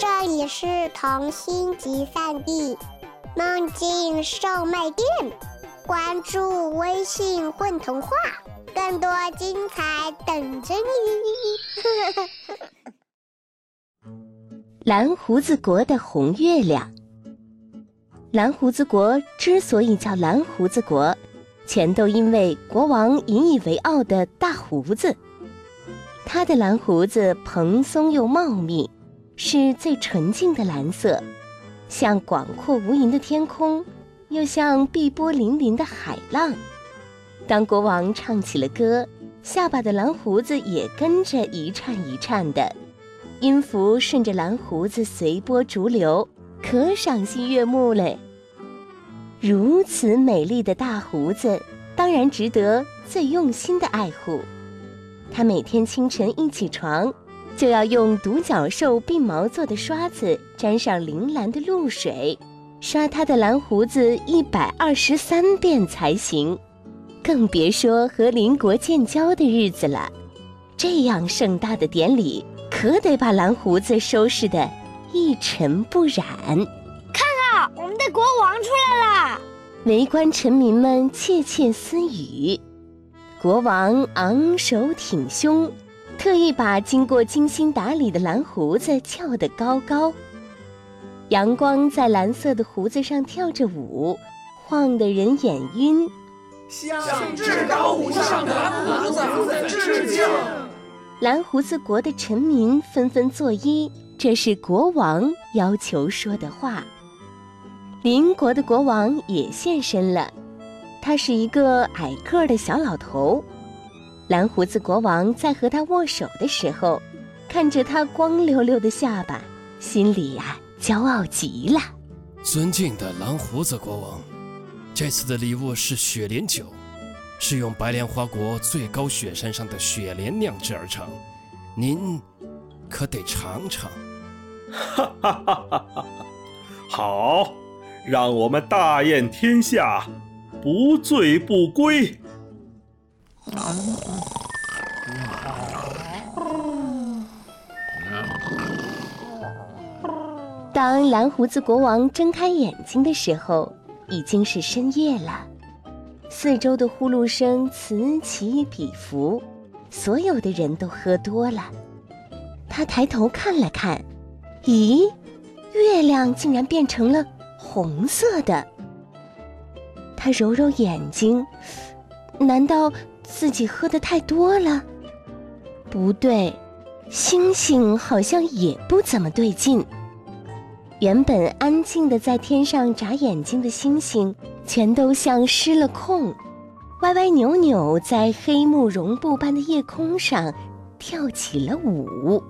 这里是童心集散地，梦境售卖店。关注微信“混童话”，更多精彩等着你。蓝胡子国的红月亮。蓝胡子国之所以叫蓝胡子国，全都因为国王引以为傲的大胡子。他的蓝胡子蓬松又茂密。是最纯净的蓝色，像广阔无垠的天空，又像碧波粼粼的海浪。当国王唱起了歌，下巴的蓝胡子也跟着一颤一颤的，音符顺着蓝胡子随波逐流，可赏心悦目嘞。如此美丽的大胡子，当然值得最用心的爱护。他每天清晨一起床。就要用独角兽鬓毛做的刷子沾上铃兰的露水，刷它的蓝胡子一百二十三遍才行，更别说和邻国建交的日子了。这样盛大的典礼，可得把蓝胡子收拾得一尘不染。看啊，我们的国王出来了！围观臣民们窃窃私语。国王昂首挺胸。特意把经过精心打理的蓝胡子翘得高高，阳光在蓝色的胡子上跳着舞，晃得人眼晕。向至高无上的蓝胡子致敬！蓝胡子国的臣民纷纷作揖，这是国王要求说的话。邻国的国王也现身了，他是一个矮个儿的小老头。蓝胡子国王在和他握手的时候，看着他光溜溜的下巴，心里呀骄傲极了。尊敬的蓝胡子国王，这次的礼物是雪莲酒，是用白莲花国最高雪山上的雪莲酿制而成，您可得尝尝。哈哈哈哈哈！好，让我们大宴天下，不醉不归。当蓝胡子国王睁开眼睛的时候，已经是深夜了。四周的呼噜声此起彼伏，所有的人都喝多了。他抬头看了看，咦，月亮竟然变成了红色的。他揉揉眼睛，难道？自己喝的太多了，不对，星星好像也不怎么对劲。原本安静的在天上眨眼睛的星星，全都像失了控，歪歪扭扭在黑幕绒布般的夜空上跳起了舞。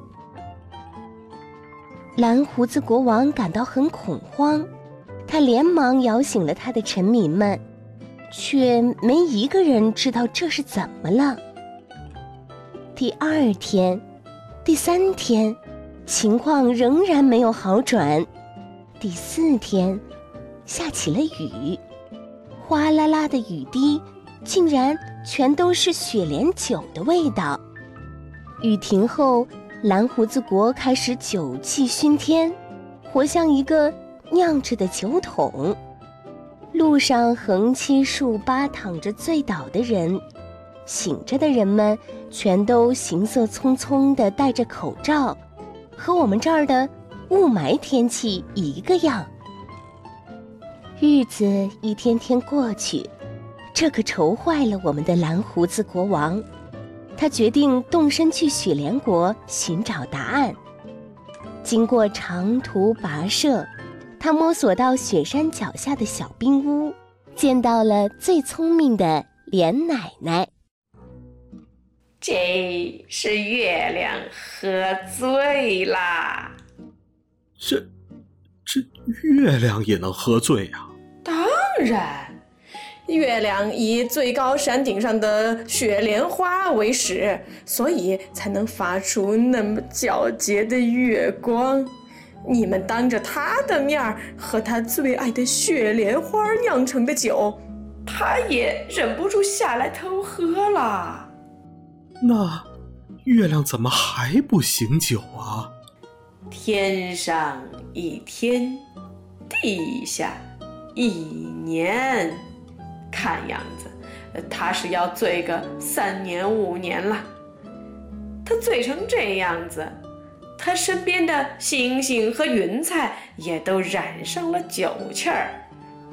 蓝胡子国王感到很恐慌，他连忙摇醒了他的臣民们。却没一个人知道这是怎么了。第二天，第三天，情况仍然没有好转。第四天，下起了雨，哗啦啦的雨滴，竟然全都是雪莲酒的味道。雨停后，蓝胡子国开始酒气熏天，活像一个酿着的酒桶。路上横七竖八躺着醉倒的人，醒着的人们全都行色匆匆地戴着口罩，和我们这儿的雾霾天气一个样。日子一天天过去，这可愁坏了我们的蓝胡子国王。他决定动身去雪莲国寻找答案。经过长途跋涉。他摸索到雪山脚下的小冰屋，见到了最聪明的莲奶奶。这是月亮喝醉啦！这，这月亮也能喝醉呀？当然，月亮以最高山顶上的雪莲花为食，所以才能发出那么皎洁的月光。你们当着他的面儿喝他最爱的雪莲花酿成的酒，他也忍不住下来偷喝了。那月亮怎么还不醒酒啊？天上一天，地下一年，看样子他是要醉个三年五年了。他醉成这样子，他身边的星星和云彩也都染上了酒气儿，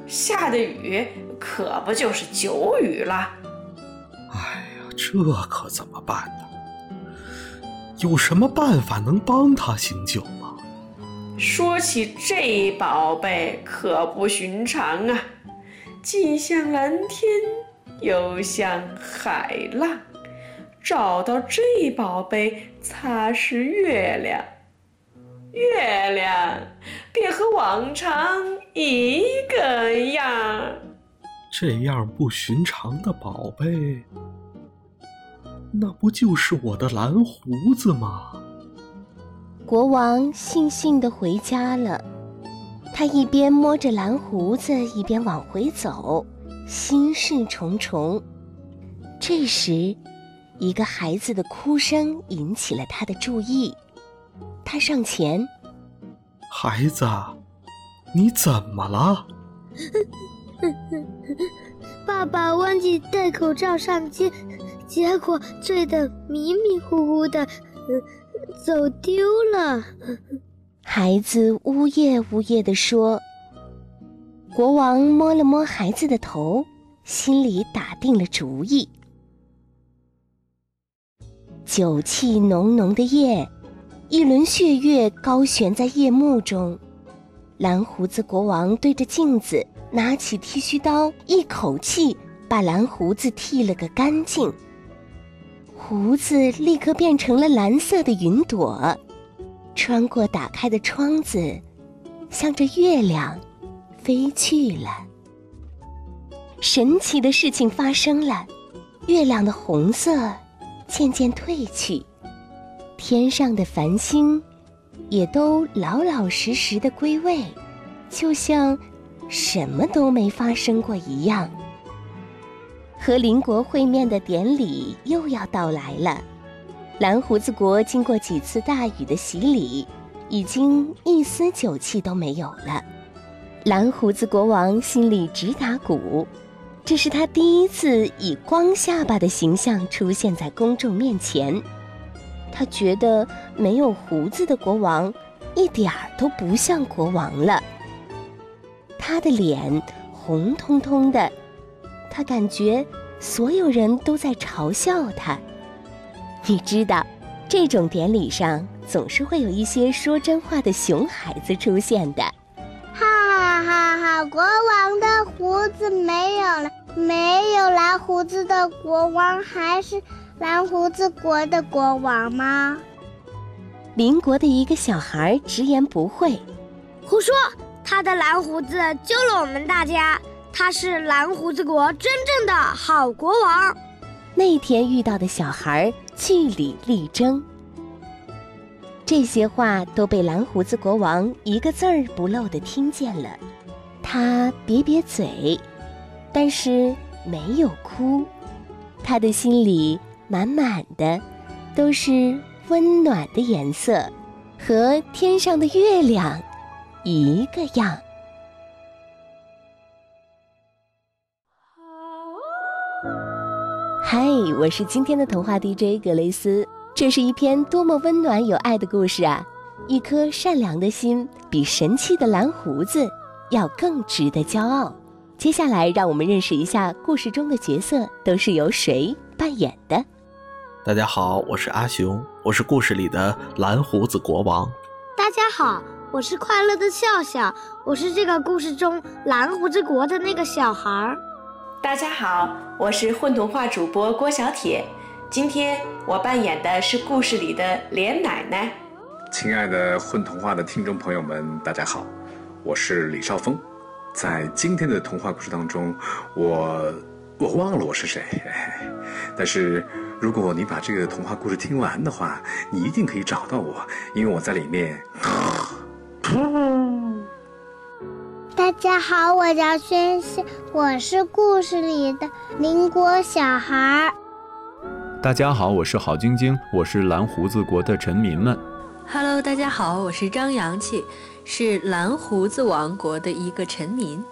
下的雨可不就是酒雨了。哎呀，这可怎么办呢？有什么办法能帮他醒酒吗？说起这宝贝，可不寻常啊！既像蓝天，又像海浪。找到这宝贝，擦拭月亮，月亮便和往常一个样。这样不寻常的宝贝。那不就是我的蓝胡子吗？国王悻悻地回家了。他一边摸着蓝胡子，一边往回走，心事重重。这时，一个孩子的哭声引起了他的注意。他上前：“孩子，你怎么了？” 爸爸忘记戴口罩上街。结果醉得迷迷糊糊的，走丢了。孩子呜咽呜咽地说。国王摸了摸孩子的头，心里打定了主意。酒气浓浓的夜，一轮血月高悬在夜幕中。蓝胡子国王对着镜子，拿起剃须刀，一口气把蓝胡子剃了个干净。胡子立刻变成了蓝色的云朵，穿过打开的窗子，向着月亮飞去了。神奇的事情发生了，月亮的红色渐渐褪去，天上的繁星也都老老实实的归位，就像什么都没发生过一样。和邻国会面的典礼又要到来了，蓝胡子国经过几次大雨的洗礼，已经一丝酒气都没有了。蓝胡子国王心里直打鼓，这是他第一次以光下巴的形象出现在公众面前。他觉得没有胡子的国王一点儿都不像国王了。他的脸红彤彤的。他感觉所有人都在嘲笑他。你知道，这种典礼上总是会有一些说真话的熊孩子出现的。哈哈哈哈！国王的胡子没有了，没有蓝胡子的国王还是蓝胡子国的国王吗？邻国的一个小孩直言不讳：“胡说！他的蓝胡子救了我们大家。”他是蓝胡子国真正的好国王。那天遇到的小孩据理力争，这些话都被蓝胡子国王一个字儿不漏的听见了。他瘪瘪嘴，但是没有哭。他的心里满满的都是温暖的颜色，和天上的月亮一个样。嗨，我是今天的童话 DJ 格雷斯。这是一篇多么温暖有爱的故事啊！一颗善良的心，比神气的蓝胡子要更值得骄傲。接下来，让我们认识一下故事中的角色都是由谁扮演的。大家好，我是阿雄，我是故事里的蓝胡子国王。大家好，我是快乐的笑笑，我是这个故事中蓝胡子国的那个小孩儿。大家好，我是混童话主播郭小铁，今天我扮演的是故事里的莲奶奶。亲爱的混童话的听众朋友们，大家好，我是李少峰。在今天的童话故事当中，我我忘了我是谁，但是如果你把这个童话故事听完的话，你一定可以找到我，因为我在里面。大家好，我叫轩轩，我是故事里的邻国小孩。大家好，我是郝晶晶，我是蓝胡子国的臣民们。Hello，大家好，我是张阳气，是蓝胡子王国的一个臣民。